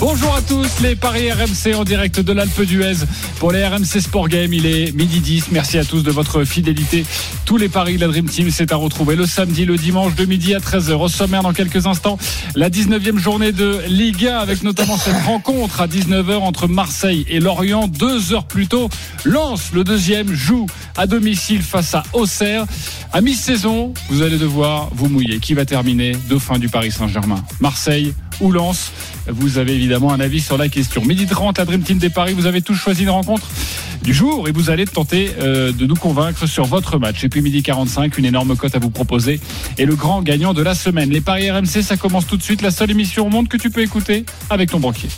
Bonjour à tous, les paris RMC en direct de l'Alpe d'Huez pour les RMC Sport Game. Il est midi 10. Merci à tous de votre fidélité. Tous les paris de la Dream Team, c'est à retrouver le samedi, le dimanche de midi à 13h. Au sommaire, dans quelques instants, la 19e journée de Ligue 1 avec notamment cette rencontre à 19h entre Marseille et Lorient. Deux heures plus tôt, Lens, le deuxième, joue à domicile face à Auxerre. À mi-saison, vous allez devoir vous mouiller. Qui va terminer dauphin du Paris Saint-Germain? Marseille ou Lens Vous avez évidemment un avis sur la question. Midi 30, la Dream Team des Paris, vous avez tous choisi une rencontre du jour et vous allez tenter euh, de nous convaincre sur votre match. Et puis midi 45, une énorme cote à vous proposer et le grand gagnant de la semaine. Les Paris RMC, ça commence tout de suite. La seule émission au monde que tu peux écouter avec ton banquier.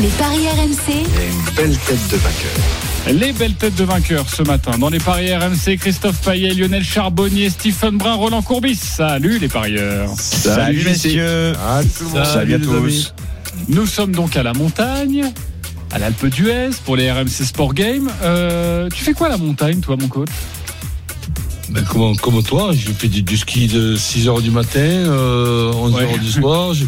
Les paris RMC, une belle tête de vainqueur. Les belles têtes de vainqueurs ce matin. Dans les paris RMC, Christophe Payet, Lionel Charbonnier, Stephen Brun, Roland Courbis. Salut les parieurs. Salut, messieurs. Salut, à tous. Nous sommes donc à la montagne, à l'Alpe d'Huez pour les RMC Sport Game. Euh, tu fais quoi à la montagne, toi, mon coach ben, comme, comme toi, j'ai fait du, du ski de 6h du matin, euh, 11h Ouais. du soir. Je,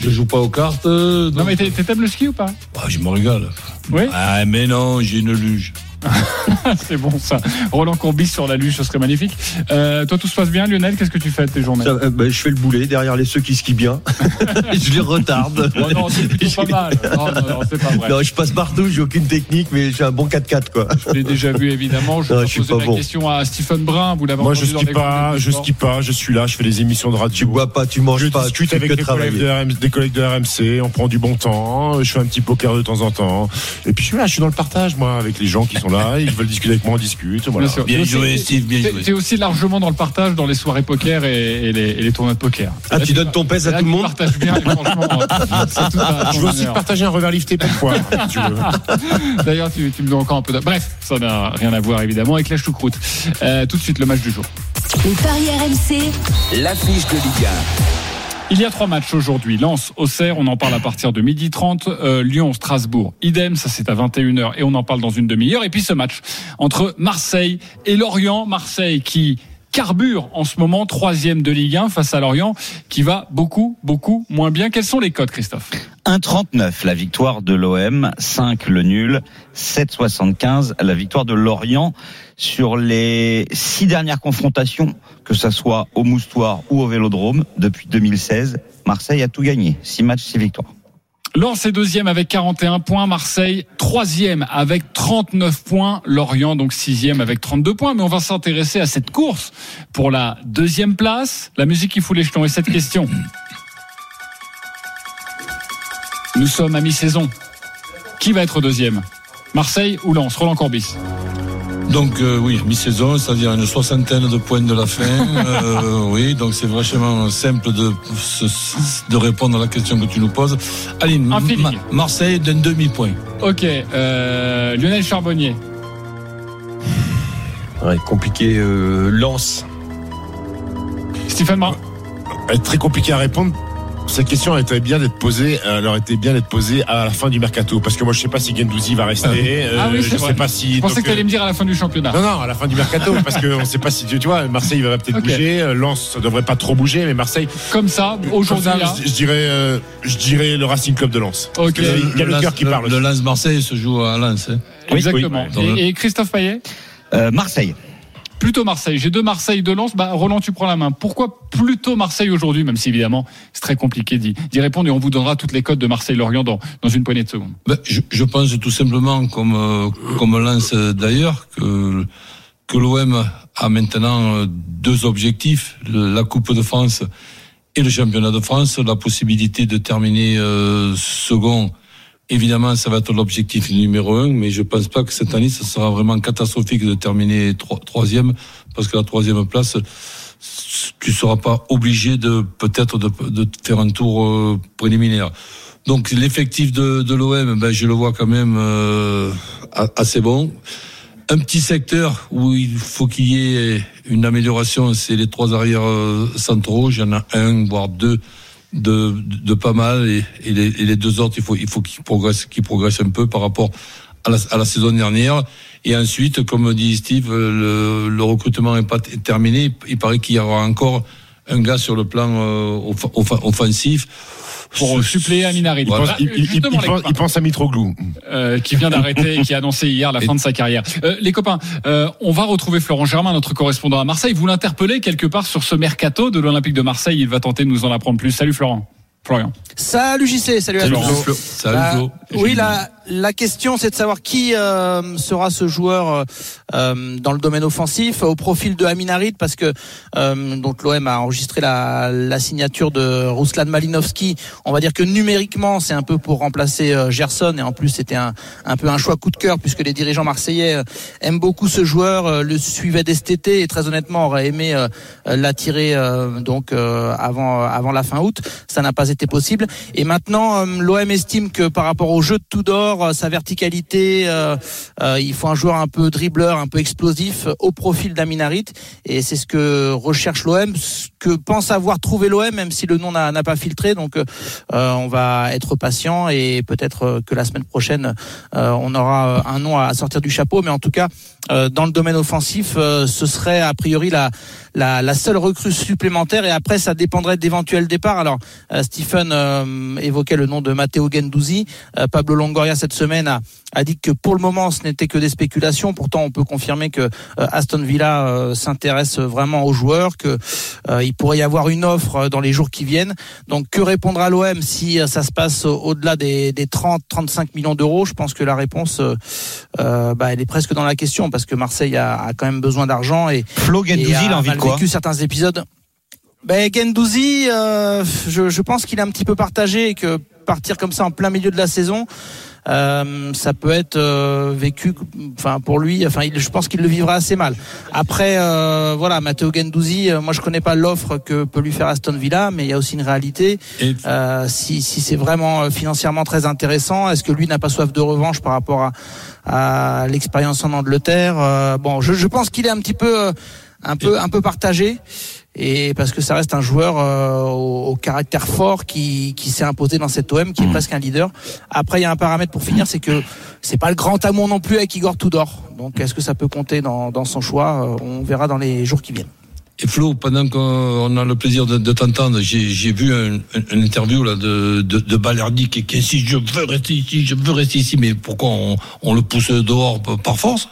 je joue pas aux cartes. euh, Non, donc- mais t'es- t'aimes le ski ou pas? Ah, je me régale. Oui? Ah, mais non, j'ai une luge. C'est bon ça. Roland Courbis sur la luge, ce serait magnifique. Euh, toi, tout se passe bien, Lionel? Qu'est-ce que tu fais de tes journées? Ça, euh, bah, je fais le boulet derrière les ceux qui skient bien. je les retarde. Oh non, c'est plutôt pas mal. Non, non, non, c'est pas vrai. Non, je passe partout, j'ai aucune technique, mais j'ai un bon 4x4 quoi. Je l'ai déjà vu évidemment. Je vais je poser la bon. question à Stephen Brun. Vous l'avez Moi, je skie pas, je skie pas, je suis là, je fais des émissions de Tu radio. bois pas, tu manges Je pas, tu discute fais avec que des collègues, de. RM des collègues de RMC, on prend du bon temps, je fais un petit poker de temps en temps. Et puis je suis là, je suis dans le partage, moi, avec les gens qui sont là, ils veulent discuter avec moi, on discute. Voilà. Bien sûr. Bien Mais joué, c'est- Steve, bien joué. T'es aussi largement dans le partage dans les soirées poker et, et les, et les tournois de poker. Ah, tu donnes ton pèse à Là, tout le tu monde bien, franchement. c'est tout à Je veux aussi honneur. partager un revers lifté parfois, si tu veux. D'ailleurs, tu, tu me donnes encore un peu de... Bref, ça n'a rien à voir évidemment avec la choucroute. Euh, tout de suite, le match du jour. les paris RMC, L'affiche de Ligue Il y a trois matchs aujourd'hui. Lens, Auxerre, on en parle à partir de 12h30. Euh, Lyon, Strasbourg, idem, ça c'est à 21h et on en parle dans une demi-heure. Et puis ce match entre Marseille et Lorient. Marseille qui carbure en ce moment, troisième de Ligue 1 face à Lorient, qui va beaucoup, beaucoup moins bien. Quels sont les codes, Christophe 1,39 la victoire de l'OM, 5 le nul, 7,75 la victoire de Lorient. Sur les six dernières confrontations, que ça soit au Moustoir ou au Vélodrome, depuis 2016, Marseille a tout gagné. 6 matchs, 6 victoires. Lens est deuxième avec 41 points, Marseille troisième avec 39 points, Lorient donc sixième avec 32 points. Mais on va s'intéresser à cette course pour la deuxième place. La musique qui fout les jetons et cette question. Nous sommes à mi-saison. Qui va être deuxième? Marseille ou Lens? Roland Corbis. Donc, euh, oui, mi-saison, c'est-à-dire une soixantaine de points de la fin. Euh, oui, donc c'est vachement simple de, de répondre à la question que tu nous poses. Un. Ma- Marseille d'un demi-point. Ok, euh, Lionel Charbonnier. Ouais, compliqué, euh, lance. Stéphane est très compliqué à répondre. Cette question était bien d'être posée, euh, elle aurait été bien d'être posée à la fin du mercato. Parce que moi, je sais pas si Gendouzi va rester. euh, Ah oui, c'est je vrai. sais pas si. Je pensais donc, que tu allais euh, me dire à la fin du championnat. Non, non, à la fin du mercato, parce qu'on sait pas si tu, tu vois, Marseille va peut-être bouger, euh, Lens ça devrait pas trop bouger, mais Marseille, Comme ça, aujourd'hui je, je dirais, euh, je dirais le Racing Club de Lens. Ok. Il y a le cœur qui parle. Le. Lens Marseille se joue à Lens. hein. Exactement. oui. Et, et Christophe Payet? Euh, Marseille. Plutôt Marseille. J'ai deux Marseille, deux Lens. Bah, Roland, tu prends la main. Pourquoi plutôt Marseille aujourd'hui, même si évidemment c'est très compliqué d'y répondre et on vous donnera toutes les codes de Marseille-Lorient dans, dans une poignée de secondes. Ben, je, pense tout simplement, comme, euh, Lens euh, d'ailleurs, que, que l'OM a maintenant euh, deux objectifs, la Coupe de France et le Championnat de France, la possibilité de terminer second. Évidemment, ça va être l'objectif numéro un, mais je pense pas que cette année, ce sera vraiment catastrophique de terminer tro- troisième, parce que la troisième place, tu seras pas obligé de peut-être de, de faire un tour euh, préliminaire. Donc l'effectif de, de l'OM, ben, je le vois quand même euh, assez bon. Un petit secteur où il faut qu'il y ait une amélioration, c'est les trois arrières euh, centraux. J'en ai un, voire deux de, de pas mal et, et, les, et les deux autres, il faut, il faut qu'ils progressent, qu'ils progressent un peu par rapport à la, à la saison dernière. Et ensuite, comme dit Steve, le, le recrutement n'est pas terminé. Il paraît qu'il y aura encore un gars sur le plan euh, off- off- offensif. Pour suppléer Aminarit. Voilà. Il, il- il- Justement, il les pense, copains. il pense à Mitroglou. euh, qui vient d'arrêter et qui a annoncé hier la fin de sa carrière. Euh, les copains, euh, on va retrouver Florent Germain, notre correspondant à Marseille. Vous l'interpellez quelque part sur ce mercato de l'Olympique de Marseille. Il va tenter de nous en apprendre plus. Salut Florent. Florian. Salut JC, salut, à Salut, tous. Flo. Salut, Bah, Flo. Oui, la, la question c'est de savoir qui euh, sera ce joueur euh, dans le domaine offensif au profil de Amin Harit parce que euh, donc l'OM a enregistré la, la signature de Ruslan Malinovski. On va dire que numériquement c'est un peu pour remplacer euh, Gerson et en plus c'était un, un peu un choix coup de cœur puisque les dirigeants marseillais euh, aiment beaucoup ce joueur, euh, le suivaient dès cet été et très honnêtement auraient aimé euh, l'attirer euh, donc euh, avant avant la fin août. Ça n'a pas été possible. Et maintenant, euh, l'OM estime que par rapport au jeu de Tudor, euh, sa verticalité, euh, euh, il faut un joueur un peu dribbleur, un peu explosif, au profil d'Aminarit. Et c'est ce que recherche l'OM, ce que pense avoir trouvé l'OM, même si le nom n'a pas filtré. Donc, on va être patient et peut-être que la semaine prochaine, on aura un nom à sortir du chapeau. Mais en tout cas, dans le domaine offensif, ce serait a priori la, la, la seule recrue supplémentaire. Et après, ça dépendrait d'éventuels départs. Alors, Stephen évoquait le nom de Matteo Gendouzi. Euh, Pablo Longoria cette semaine a, a dit que pour le moment, ce n'était que des spéculations. Pourtant, on peut confirmer que euh, Aston Villa euh, s'intéresse vraiment aux joueurs, que il pourrait y avoir une offre dans les jours qui viennent. Donc, que répondra l'OM si ça se passe au- au-delà des, des 30-35 millions d'euros? Je pense que la réponse, euh, bah, elle est presque dans la question parce que Marseille a, a quand même besoin d'argent et Flo et Gendouzi, il a envie de mal quoi? vécu certains épisodes. Ben Gendouzi, euh, je, je pense qu'il est un petit peu partagé et que partir comme ça en plein milieu de la saison, euh, ça peut être euh, vécu, enfin pour lui, enfin il, je pense qu'il le vivra assez mal. Après, euh, voilà, Matteo Gendouzi, euh, moi je connais pas l'offre que peut lui faire Aston Villa, mais il y a aussi une réalité. Euh, si, si c'est vraiment euh, financièrement très intéressant, est-ce que lui n'a pas soif de revanche par rapport à, à l'expérience en Angleterre Euh, Bon, je, je pense qu'il est un petit peu, un peu, un peu partagé. Et parce que ça reste un joueur euh, au, au caractère fort qui, qui s'est imposé dans cet OM, qui est presque un leader. Après, il y a un paramètre pour finir, c'est que c'est pas le grand amour non plus avec Igor Tudor. Donc, est-ce que ça peut compter dans, dans son choix? Euh, On verra dans les jours qui viennent. Et Flo, pendant qu'on a le plaisir de, de t'entendre, j'ai j'ai vu un, interview là de, de, de Balerdi qui, qui si je veux rester ici, je veux rester ici, mais pourquoi on, on le pousse dehors par force?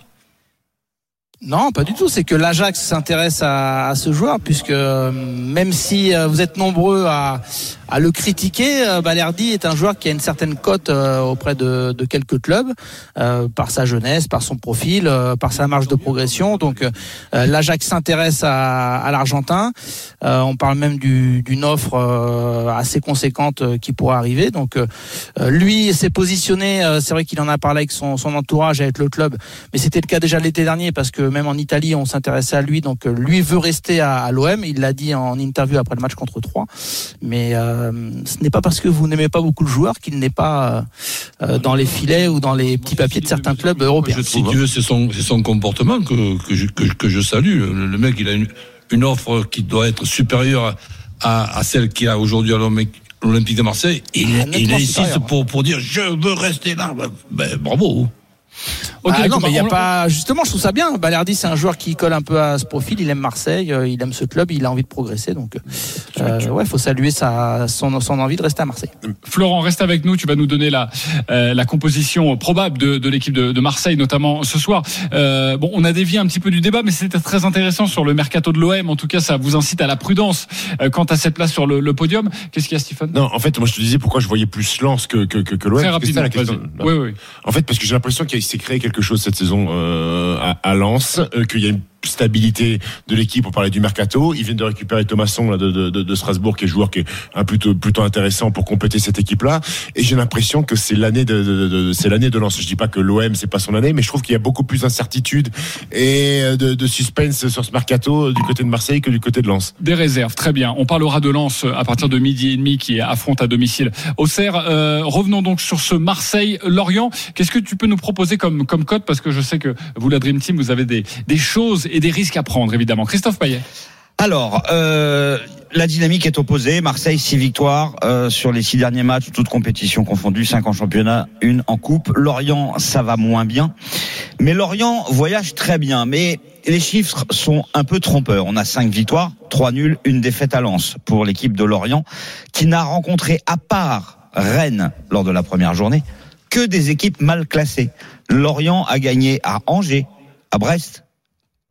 Non, pas du tout. C'est que l'Ajax s'intéresse à, à ce joueur, puisque euh, même si euh, vous êtes nombreux à, à le critiquer, euh, Balerdi est un joueur qui a une certaine cote auprès de, de quelques clubs, euh, par sa jeunesse, par son profil, euh, par sa marge de progression. Donc euh, l'Ajax s'intéresse à, à l'Argentin. On parle même du- d'une offre assez conséquente qui pourrait arriver. Donc lui s'est positionné. c'est vrai qu'il en a parlé avec son, son entourage, avec le club, mais c'était le cas déjà l'été dernier parce que même en Italie, on s'intéressait à lui. Donc euh, lui veut rester à, à l'OM. Il l'a dit en interview après le match contre 3. Mais euh, ce n'est pas parce que vous n'aimez pas beaucoup le joueur qu'il n'est pas euh, dans les filets ou dans les petits papiers de certains clubs européens. Si tu veux, c'est son, comportement que, que, je, que, que je salue. Le, le mec, il a une, une offre qui doit être supérieure à, à celle qu'il a aujourd'hui à l'Olympique l'Olympique de Marseille. Il, nettement il insiste pour, pour dire je veux rester là. Ben, ben, bravo. Ok, Ah non, mais il y a on- pas. Justement, je trouve ça bien. Balerdi, c'est un joueur qui colle un peu à ce profil. Il aime Marseille, euh, il aime ce club, il a envie de progresser. Donc, euh, ouais, faut saluer sa, son, son envie de rester à Marseille. Florent, reste avec nous. Tu vas nous donner la, euh, la composition probable de, de l'équipe de, de Marseille, notamment ce soir. Euh, bon, on a dévié un petit peu du débat, mais c'était très intéressant sur le mercato de l'OM. En tout cas, ça vous incite à la prudence euh, quant à cette place sur le, le podium. Qu'est-ce qu'il y a, Stephen Non, en fait, moi je te disais pourquoi je voyais plus Lens que, que, que, que l'OM. Très que rapidement, la question. Oui, oui. En fait, parce que j'ai l'impression qu'il s'est créé quelque chose cette saison euh, à, à Lens, euh, qu'il y a une stabilité de l'équipe. On parlait du mercato. Ils viennent de récupérer Thomasson là, de, de, de, Strasbourg, qui est joueur qui est un plutôt plutôt intéressant pour compléter cette équipe-là. Et j'ai l'impression que c'est l'année de, de, c'est l'année de Lens. Je dis pas que l'OM c'est pas son année, mais je trouve qu'il y a beaucoup plus d'incertitude et euh, de, suspense sur ce mercato euh, du côté de Marseille que du côté de Lens. Des réserves, très bien. On parlera de Lens à partir de midi et demi qui affronte à domicile Auxerre. Euh, revenons donc sur ce Marseille-Lorient. Qu'est-ce que tu peux nous proposer comme, comme code Parce que je sais que vous, la Dream Team, vous avez des, des choses et des risques à prendre, évidemment. Christophe Payet. Alors, euh, la dynamique est opposée. Marseille, 6 victoires euh, sur les six derniers matchs, toutes compétitions confondues, 5 en championnat, une en coupe. Lorient, ça va moins bien. Mais Lorient voyage très bien. Mais les chiffres sont un peu trompeurs. On a 5 victoires, 3 nuls, une défaite à Lens pour l'équipe de Lorient, qui n'a rencontré, à part Rennes lors de la première journée, que des équipes mal classées. Lorient a gagné à Angers, à Brest,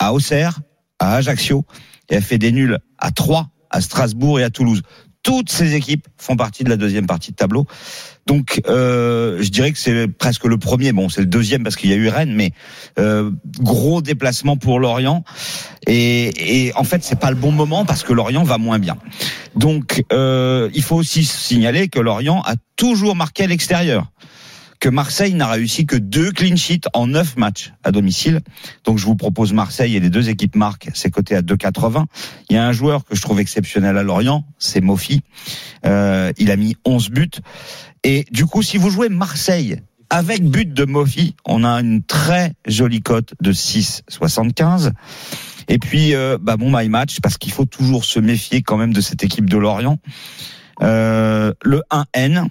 à Auxerre, à Ajaccio, et a fait des nuls à Troyes, à Strasbourg et à Toulouse. Toutes ces équipes font partie de la deuxième partie de tableau. Donc, euh, je dirais que c'est presque le premier. Bon, c'est le deuxième parce qu'il y a eu Rennes, mais euh, gros déplacement pour Lorient. Et, et en fait, c'est pas le bon moment parce que Lorient va moins bien. Donc, euh, il faut aussi signaler que Lorient a toujours marqué à l'extérieur que Marseille n'a réussi que deux clean sheets en neuf matchs à domicile. Donc je vous propose Marseille et les deux équipes marquent, c'est coté à 2,80. Il y a un joueur que je trouve exceptionnel à Lorient, c'est Mofi. Euh, il a mis 11 buts. Et du coup, si vous jouez Marseille avec but de Mofi, on a une très jolie cote de 6,75. Et puis, euh, bah bon my match parce qu'il faut toujours se méfier quand même de cette équipe de Lorient. Euh, le 1N,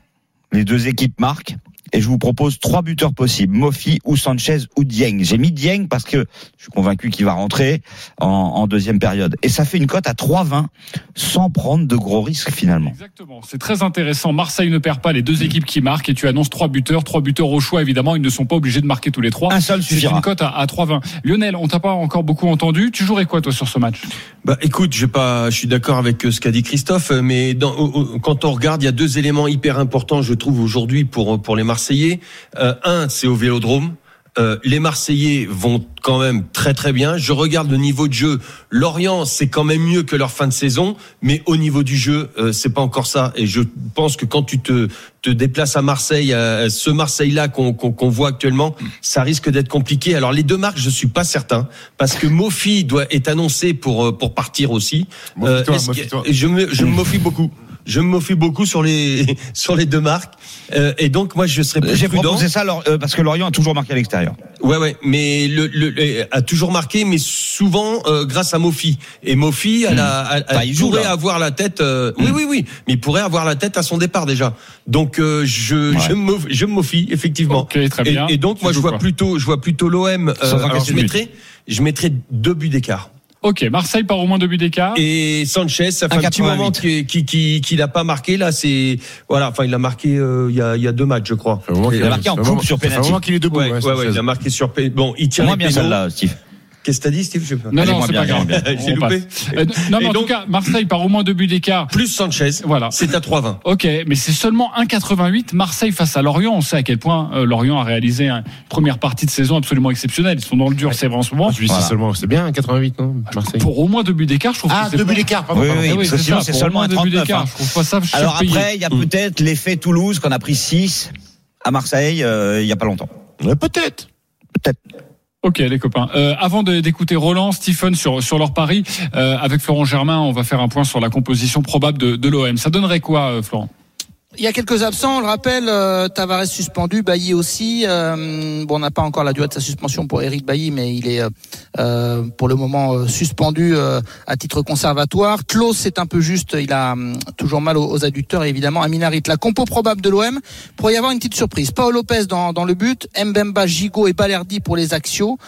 les deux équipes marquent et je vous propose trois buteurs possibles, Mofi ou Sanchez ou Dieng. J'ai mis Dieng parce que je suis convaincu qu'il va rentrer en, en, deuxième période. Et ça fait une cote à 3,20 sans prendre de gros risques finalement. Exactement, c'est très intéressant. Marseille ne perd pas les deux équipes qui marquent et tu annonces trois buteurs, trois buteurs au choix évidemment, ils ne sont pas obligés de marquer tous les trois. Un seul suffira. C'est une cote à, à 3,20. Lionel, on t'a pas encore beaucoup entendu. Tu jouerais quoi toi sur ce match? Bah écoute, je pas, je suis d'accord avec ce qu'a dit Christophe, mais dans, quand on regarde, il y a deux éléments hyper importants, je trouve aujourd'hui pour pour les Marseillais. Euh, un, c'est au Vélodrome. Euh, les Marseillais vont quand même très très bien. Je regarde le niveau de jeu. Lorient, c'est quand même mieux que leur fin de saison, mais au niveau du jeu, euh, c'est pas encore ça. Et je pense que quand tu te te déplaces à Marseille, euh, ce Marseille-là qu'on voit actuellement, ça risque d'être compliqué. Alors les deux marques, je suis pas certain parce que Mofi doit est annoncé pour euh, pour partir aussi. Mofi-toi. je me je me moffie beaucoup. Je me moffie beaucoup sur les sur les deux marques. Euh, et donc moi je serais plus J'ai prudent. proposé ça alors, euh, parce que Lorient a toujours marqué à l'extérieur. Ouais, ouais, mais le, le, le- a toujours marqué, mais souvent euh, grâce à Mofi. Et Mofi, elle, a, elle, Bah, elle il joue, pourrait avoir la tête. euh, Oui, oui, oui, mais il pourrait avoir la tête à son départ déjà. Donc euh, je je me je me effectivement. Ok, très Et- bien. Et, donc Tu moi je vois plutôt je vois plutôt l'OM. Sans alors je mettrais je mettrais deux buts d'écart. Ok, Marseille par au moins deux buts d'écart. Et Sanchez, ça fait un, 1,88. petit moment qu'il qu'il qu'il qu'il a pas marqué là. C'est voilà, enfin il a marqué euh, il y a il y a deux matchs je crois. Il a marqué en coupe sur penalty. qu'il est debout. Ouais, ouais, ouais, ouais, Sanchez. il a marqué sur P- bon il tire les bien pénaux. celle-là, Steve. Qu'est-ce que t'as dit Steve? Non, Allez, non, c'est pas grave. J'ai loupé. Euh, non, mais en donc- tout cas, Marseille par au moins deux buts d'écart. Plus Sanchez, Voilà. c'est à 3,20. Ok, mais c'est seulement 1,88 Marseille face à Lorient. On sait à quel point euh, Lorient a réalisé une première partie de saison absolument exceptionnelle. Ils sont dans le dur, c'est vrai en ce moment. Je dis, Voilà. c'est seulement, c'est bien, 88, non Marseille. Pour au moins deux buts d'écart, je trouve Ah, que c'est deux buts d'écart, pardon. Oui, oui, que c'est sinon, c'est seulement moins un deux buts 39, d'écart. hein. Je trouve pas ça Alors après, il y a peut-être l'effet Toulouse qu'on a pris 6 à Marseille euh, il y a pas longtemps. Ouais, Peut-être. Peut-être. Ok, les copains. Euh, avant d'écouter Roland, Stephen sur sur leur pari, euh, avec Florent Germain, on va faire un point sur la composition probable de, de l'OM. Ça donnerait quoi, euh, Florent? Il y a quelques absents, on le rappelle, euh, Tavares suspendu, Bailly aussi. Euh, bon, on n'a pas encore la durée de sa suspension pour Eric Bailly, mais il est euh, euh, pour le moment suspendu à titre conservatoire. Klaus, c'est un peu juste, il a hum, toujours mal aux, adducteurs, et évidemment Aminarit. La compo probable de l'OM, pour y avoir une petite surprise. Paolo Lopez dans, dans le but, Mbemba, Gigot et Balerdi pour les Axios.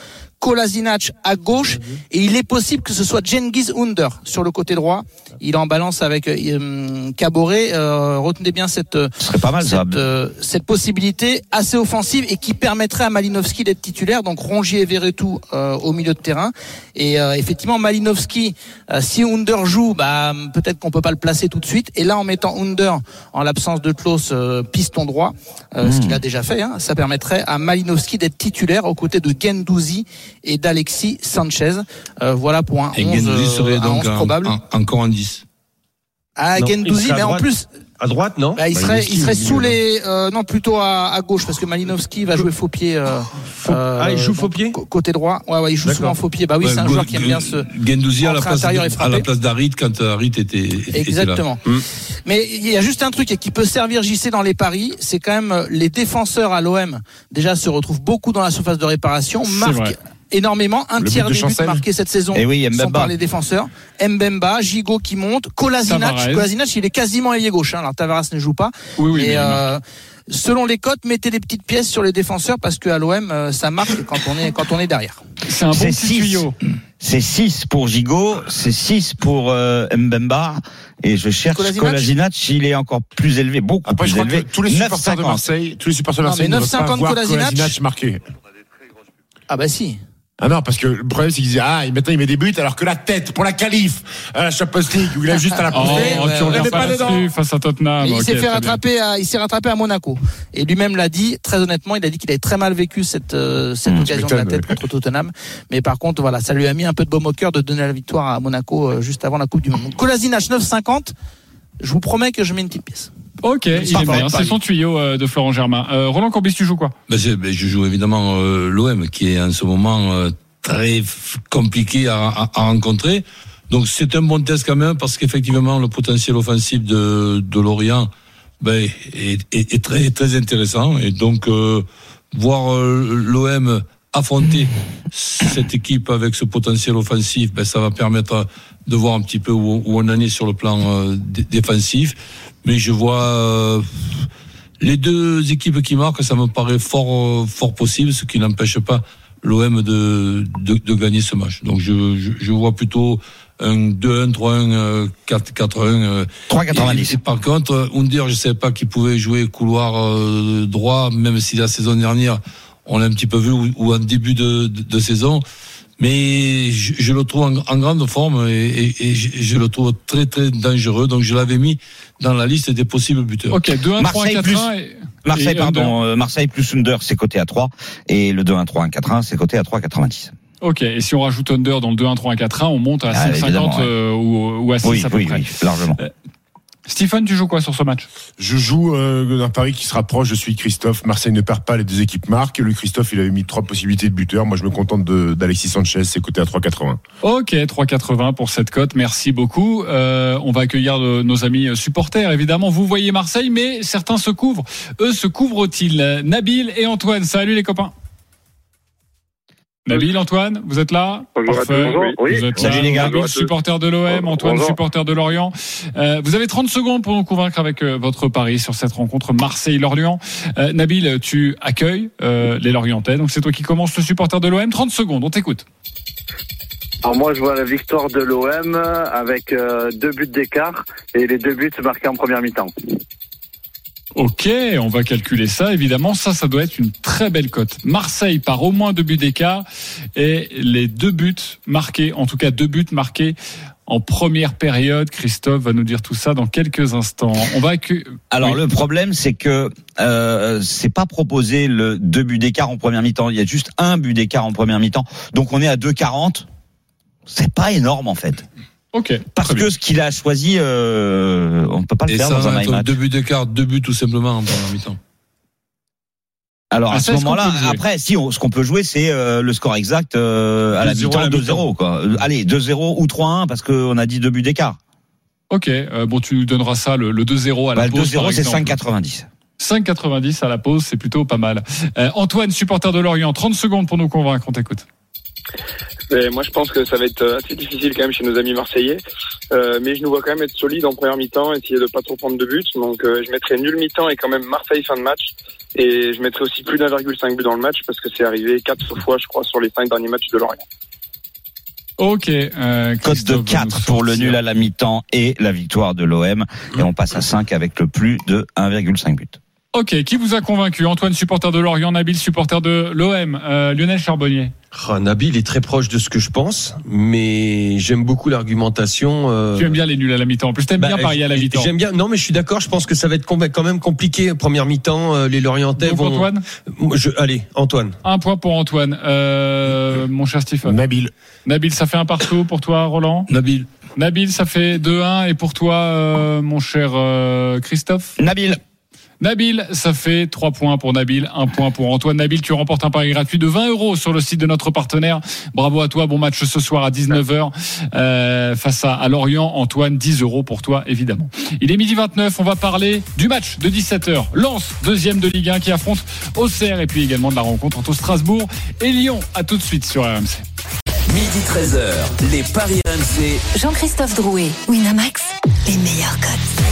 Kolasinac à gauche et il est possible que ce soit Genghis Under sur le côté droit. Il est en balance avec euh, Caboret. Euh, retenez bien cette Ce pas mal ça. cette, euh, cette possibilité assez offensive et qui permettrait à Malinowski d'être titulaire. Donc Rongier et Verretou euh, au milieu de terrain. Et euh, effectivement, Malinowski, euh, si Under joue, bah, peut-être qu'on peut pas le placer tout de suite. Et là, en mettant Under en l'absence de Klaus euh, piston droit, euh, ce qu'il a déjà fait, hein, ça permettrait à Malinowski d'être titulaire aux côtés de Gendouzi et d'Alexis Sanchez. Euh, voilà pour un Et 11, Gendouzi euh, serait un donc 11 en- probable. en- encore en 10. Ah, Non, il Gendouzi, serait mais en plus, À droite, non bah, il Bah, serait, est il serait sous il les, euh, non plutôt à, à gauche parce que Malinowski va jouer faux pied. euh, euh, Ah, il joue faux pied Côté droit. Ouais, ouais, il joue souvent faux pied. Bah oui, Ouais, c'est un joueur qui aime bien ce. Gendouzi à la place, à la place d'Harit quand Harit était, était là. Exactement. Hmm. Mais il y a juste un truc et qui peut servir JC dans les paris, c'est quand même euh, les défenseurs à l'OM déjà se retrouvent beaucoup dans la surface de réparation, C'est marquent vrai. Énormément. Un Le tiers but de des buts marqués cette saison Eh oui, sont Mbemba. par les défenseurs. Mbemba, Gigot qui monte, Kolasinac. Kolasinac, il est quasiment ailier gauche. Hein. Alors Tavares ne joue pas. Oui, oui. Et mais- euh, selon les cotes, mettez des petites pièces sur les défenseurs parce que à l'OM, euh, ça marque quand on est quand on est derrière. c'est un bon c'est petit six. tuyau. C'est 6 pour Gigot, c'est 6 pour euh, Mbemba, et je cherche Kolasinac il est encore plus élevé, beaucoup Après, je plus crois élevé. que tous les supporters de 9,50. Marseille, tous les supporters de Non, Marseille mais ne veulent pas 9,50 voir Kolasinac. Kolasinac marquer. Ah bah si. Ah non, parce que le problème, c'est qu'ils disent, ah, maintenant il met des buts, alors que la tête, pour la qualif, à la Champions League, où il a juste à la Oh, pousser, ouais, regardes ouais. pas dedans. face à Tottenham. Il s'est fait bien. rattraper à, il s'est rattrapé à Monaco. Et lui-même l'a dit, très honnêtement, il a dit qu'il avait très mal vécu cette, euh, cette Mmh, occasion de la tête contre Tottenham. Mais par contre, voilà, ça lui a mis un peu de baume au cœur de donner la victoire à Monaco euh, juste avant la Coupe du Monde. Kolasinac 9,50. Je vous promets que je mets une petite pièce. Ok, il est bien. C'est son tuyau euh, de Florent Germain. Euh, Roland Corbis, tu joues quoi? Ben, ben, je joue évidemment euh, l'OM qui est en ce moment euh, très compliqué à, à- à rencontrer. Donc c'est un bon test quand même parce qu'effectivement le potentiel offensif de, de Lorient ben, est, est- est très très intéressant et donc euh, voir euh, l'OM affronter cette équipe avec ce potentiel offensif, ben, ça va permettre de voir un petit peu où, où on en est sur le plan euh, dé- défensif. Mais je vois euh, les deux équipes qui marquent, ça me paraît fort, euh, fort possible, ce qui n'empêche pas l'OM de, de, de gagner ce match. Donc je, je, je vois plutôt un 2-1, 3-1, euh, 4-4-1. euh, 3,90. et, et par contre, euh, Under, je savais pas qu'il pouvait jouer couloir droit, même si la saison dernière, on l'a un petit peu vu, ou, ou en début de, de, de saison. Mais je, je le trouve en, en grande forme et, et, et je, je le trouve très très dangereux. Donc je l'avais mis dans la liste des possibles buteurs. Ok, 2-1, 3-1, Marseille 4-1. plus- et- Marseille, pardon, euh, Marseille plus Under, c'est coté à 3, et le 2-1-3-1-4-1, c'est coté à 3,90. Ok, et si on rajoute under dans le 2-1, 3-1, 4-1, on monte à Ah, 5,50 évidemment, ouais. euh, ou, ou à 6 Oui, à peu oui, près. oui, largement. Stephen, tu joues quoi sur ce match? Je joue euh, un pari qui se rapproche. Je suis Christophe. Marseille ne perd pas. Les deux équipes marquent. Le Christophe, il avait mis trois possibilités de buteur. Moi, je me contente d'Alexis Sanchez. C'est coté à 3,80. Ok, 3,80 pour cette cote. Merci beaucoup. Euh, on va accueillir nos amis supporters. Évidemment, vous voyez Marseille, mais certains se couvrent. Eux se couvrent-ils? Nabil et Antoine. Salut les copains. Nabil, Antoine, vous êtes là Bonjour à tous. Oui. Vous êtes Salut là. les gars. Nabil, supporter de l'OM, Antoine, Bonjour. supporter de Lorient. Euh, vous avez 30 secondes pour nous convaincre avec euh, votre pari sur cette rencontre Marseille-Lorient. Euh, Nabil, tu accueilles euh, les Lorientais, donc c'est toi qui commences le supporter de l'OM. 30 secondes, on t'écoute. Alors moi je vois la victoire de l'OM avec euh, deux buts d'écart et les deux buts marqués en première mi-temps. Ok, on va calculer ça. Évidemment, ça, ça doit être une très belle cote. Marseille par au moins deux buts d'écart et les deux buts marqués, en tout cas deux buts marqués en première période. Christophe va nous dire tout ça dans quelques instants. On va Alors Oui. le problème, c'est que euh, c'est pas proposé le deux buts d'écart en première mi-temps. Il y a juste un but d'écart en première mi-temps. Donc on est à 2,40. C'est pas énorme en fait. Ok. Parce que ce qu'il a choisi, euh, on peut pas le Et faire ça dans un va high être match. deux buts d'écart, deux buts tout simplement en première mi-temps. Alors Ah, à ce moment-là, le après, si on- ce qu'on peut jouer, c'est euh, le score exact euh, à la 2-0 mi-temps, à la 2-0 quoi. Euh, Allez, 2-0 ou 3-1 parce qu'on a dit deux buts d'écart. Ok. euh, bon, tu nous donneras ça le, le 2-0 à la Bah, le pause. par 2-0 c'est exemple. 5,90. 5,90 à la pause, c'est plutôt pas mal. Euh, Antoine, supporter de Lorient, 30 secondes pour nous convaincre. On t'écoute. Et moi, je pense que ça va être euh, assez difficile quand même chez nos amis marseillais. Euh, mais je nous vois quand même être solide en première mi-temps, essayer de pas trop prendre de buts. Donc, euh, je mettrai nul mi-temps et quand même Marseille fin de match. Et je mettrai aussi plus d'1,5 but dans le match parce que c'est arrivé quatre fois, je crois, sur les cinq derniers matchs de Lorient. Ok. Euh, Cote de Christophe va 4 nous pour le nul à la mi-temps et la victoire de l'OM. Et on passe à 5 avec le plus de 1,5 but. Ok, qui vous a convaincu? Antoine, supporter de Lorient, Nabil, supporter de l'OM, euh, Lionel Charbonnier. Ah, Nabil est très proche de ce que je pense, mais j'aime beaucoup l'argumentation. euh, Tu aimes bien les nuls à la mi-temps. En plus, t'aimes bah, bien parier à la mi-temps. J'aime bien. Non, mais je suis d'accord. Je pense que ça va être quand même compliqué. Première mi-temps, euh, les Lorientais Donc, vont. Antoine je- Allez, Antoine. Un point pour Antoine. Euh, mon cher Stephen. Nabil. Nabil, ça fait un partout pour toi, Roland? Nabil. Nabil, ça fait 2-1. Et pour toi, euh, mon cher euh, Christophe? Nabil, Nabil, ça fait 3 points pour Nabil, 1 point pour Antoine. Nabil, tu remportes un pari gratuit de 20 euros sur le site de notre partenaire. Bravo à toi, bon match ce soir à 19h euh, face à, à Lorient. Antoine, 10 euros pour toi, évidemment. Il est midi 29, on va parler du match de 17h. Lens, deuxième de Ligue 1 qui affronte Auxerre et puis également de la rencontre entre Strasbourg et Lyon. À tout de suite sur RMC. Midi 13h, les Paris RMC. Jean-Christophe Drouet, Winamax, les meilleurs codes.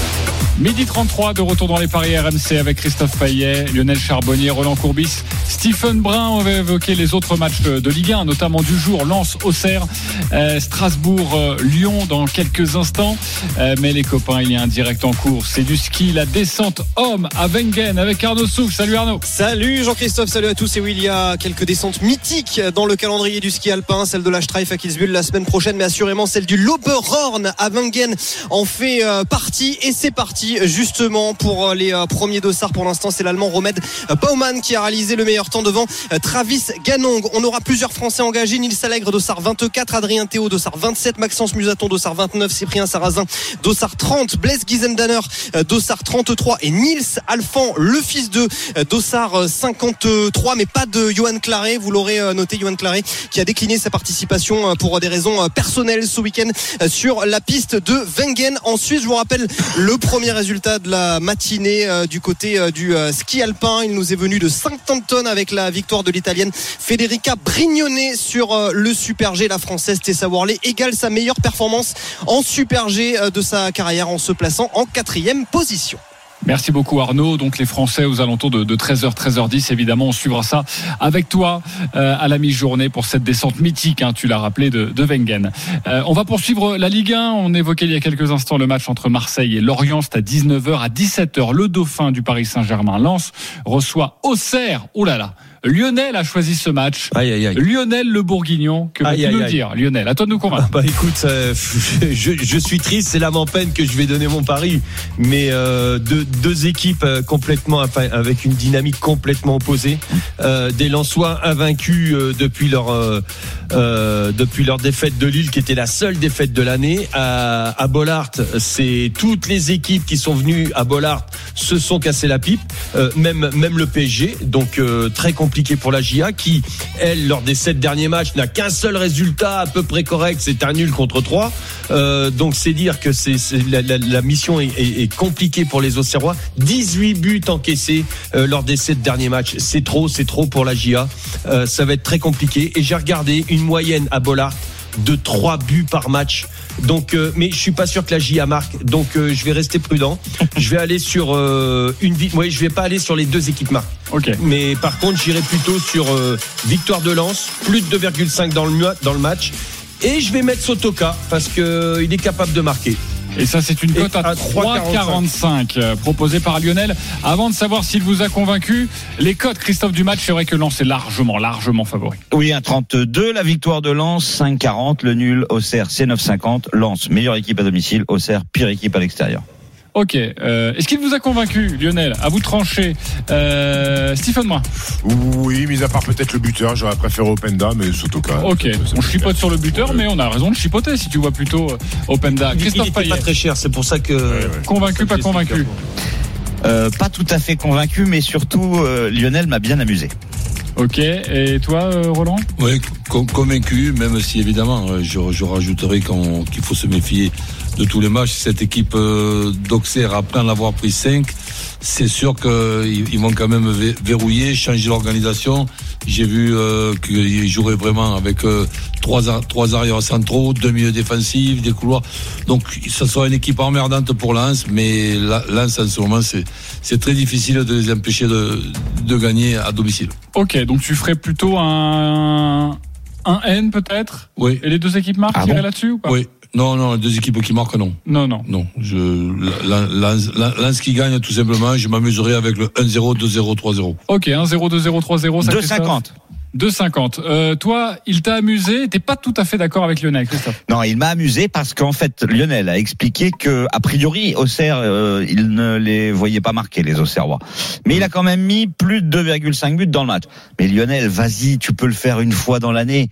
Midi 33 de retour dans les paris RMC avec Christophe Payet, Lionel Charbonnier, Roland Courbis, Stephen Brun. On va évoquer les autres matchs de Ligue 1, notamment du jour, Lens, Auxerre, euh, Strasbourg, euh, Lyon dans quelques instants. Euh, mais les copains, il y a un direct en cours. C'est du ski, la descente homme à Wengen avec Arnaud Souf. Salut Arnaud. Salut Jean-Christophe, salut à tous. Et oui, il y a quelques descentes mythiques dans le calendrier du ski alpin, celle de la Streif à Kitzbühel la semaine prochaine, mais assurément celle du Loberhorn à Wengen en fait euh, partie. Et c'est parti justement pour euh, les euh, premiers dossards. Pour l'instant, c'est l'Allemand Romed Baumann qui a réalisé le meilleur temps devant euh, Travis Ganong. On aura plusieurs Français engagés. Nils Allègre, dossard 24, Adrien Théo, dossard 27, Maxence Musaton, dossard 29, Cyprien Sarrazin, dossard 30, Blaise Gizendaner, euh, dossard 33 et Nils Alphand, le fils de euh, dossard euh, 53, mais pas de Johan Claret. Vous l'aurez euh, noté, Johan Claret qui a décliné sa participation euh, pour des raisons euh, personnelles ce week-end euh, sur la piste de Wengen. Ensuite, je vous rappelle le premier résultat de la matinée euh, du côté euh, du euh, ski alpin. Il nous est venu de 50 tonnes avec la victoire de l'italienne Federica Brignone sur le Super G. La française Tessa Worley égale sa meilleure performance en Super G de sa carrière en se plaçant en quatrième position. Merci beaucoup Arnaud. Donc les Français aux alentours de, de 13h, 13h10, évidemment, on suivra ça avec toi euh, à la mi-journée pour cette descente mythique, hein, tu l'as rappelé, de, de Wengen. Euh, on va poursuivre la Ligue 1. On évoquait il y a quelques instants le match entre Marseille et Lorient. C'est à 19h. À 17h, le dauphin du Paris Saint-Germain, Lens, reçoit Auxerre. Oh Lionel a choisi ce match. Aïe, aïe, aïe. Lionel Le Bourguignon, que vas-tu nous dire Lionel, à toi de nous convaincre. Bah écoute, euh, je, je suis triste, c'est l'âme en peine que je vais donner mon pari. Mais euh, deux, deux équipes euh, complètement, enfin, avec une dynamique complètement opposée. Euh, des Lensois invaincus euh, depuis leur euh, euh, depuis leur défaite de Lille, qui était la seule défaite de l'année. À, à Bollard, c'est toutes les équipes qui sont venues à Bollard se sont cassées la pipe, euh, même même le PSG. Donc euh, très compliqué pour la GIA, qui elle lors des sept derniers matchs n'a qu'un seul résultat à peu près correct, c'est un nul contre trois. Euh, donc c'est dire que c'est la, mission est compliquée pour les Auxerrois. 18 buts encaissés euh, lors des sept derniers matchs, c'est trop, c'est trop pour la GIA. Euh, ça va être très compliqué. Et j'ai regardé une moyenne à Bollard de 3 buts par match. Donc, euh, mais je suis pas sûr que la GIA marque. Donc, euh, je vais rester prudent. Je vais aller sur euh, une vie. Oui, je vais pas aller sur les deux équipes marques. Ok. Mais par contre, j'irai plutôt sur euh, victoire de Lens, plus de 2,5 dans le dans le match. Et je vais mettre Sotoka parce que il est capable de marquer. Et ça, c'est une cote à à 3,45 euh, proposée par Lionel. Avant de savoir s'il vous a convaincu, les cotes, Christophe, du match, c'est vrai que Lens est largement, largement favori. Oui, un 32, la victoire de Lens, 5,40, le nul, Auxerre, c'est 9,50, Lens, meilleure équipe à domicile, Auxerre, pire équipe à l'extérieur. Ok. euh, Est-ce qu'il vous a convaincu, Lionel À vous trancher. Euh, Stephen Moin. Oui, mis à part peut-être le buteur, j'aurais préféré Openda, mais Sotoka. Ok. On chipote sur le buteur, mais on a raison de chipoter si tu vois plutôt euh, Openda. Il, il Christophe était pas Payet. très cher, c'est pour ça que. Convaincu, pas convaincu Euh, pas tout à fait convaincu, mais surtout, euh, Lionel m'a bien amusé. Ok. Et toi, Roland Oui, con- convaincu, même si évidemment, je, je rajouterai qu'il faut se méfier de tous les matchs. Cette équipe euh, d'Auxerre, après en avoir pris 5, c'est sûr qu'ils ils vont quand même verrouiller, changer l'organisation. J'ai vu euh, qu'ils joueraient vraiment avec euh, trois, trois arrières centraux, deux milieux défensifs, des couloirs. Donc, ça sera une équipe emmerdante pour Lens, mais Lens, en ce moment, c'est très difficile de les empêcher de, de gagner à domicile. Ok. Donc tu ferais plutôt un un N peut-être? Oui. Et les deux équipes marquent Ah bon? là-dessus ou pas? Oui. Non, non, les deux équipes qui marquent, non. Non, non. Non. Je, Lens, qui gagne, tout simplement, je m'amuserai avec le 1-0, 2-0, 3-0. Ok, 1-0, 2-0, 3-0. ça, Christophe 2,50. 2,50. Euh, toi, il t'a amusé. T'es pas tout à fait d'accord avec Lionel, Christophe. Non, il m'a amusé parce qu'en fait, Lionel a expliqué que, a priori, Auxerre, euh, il ne les voyait pas marquer, les Auxerrois. Mais il a quand même mis plus de 2,5 buts dans le match. Mais Lionel, vas-y, tu peux le faire une fois dans l'année.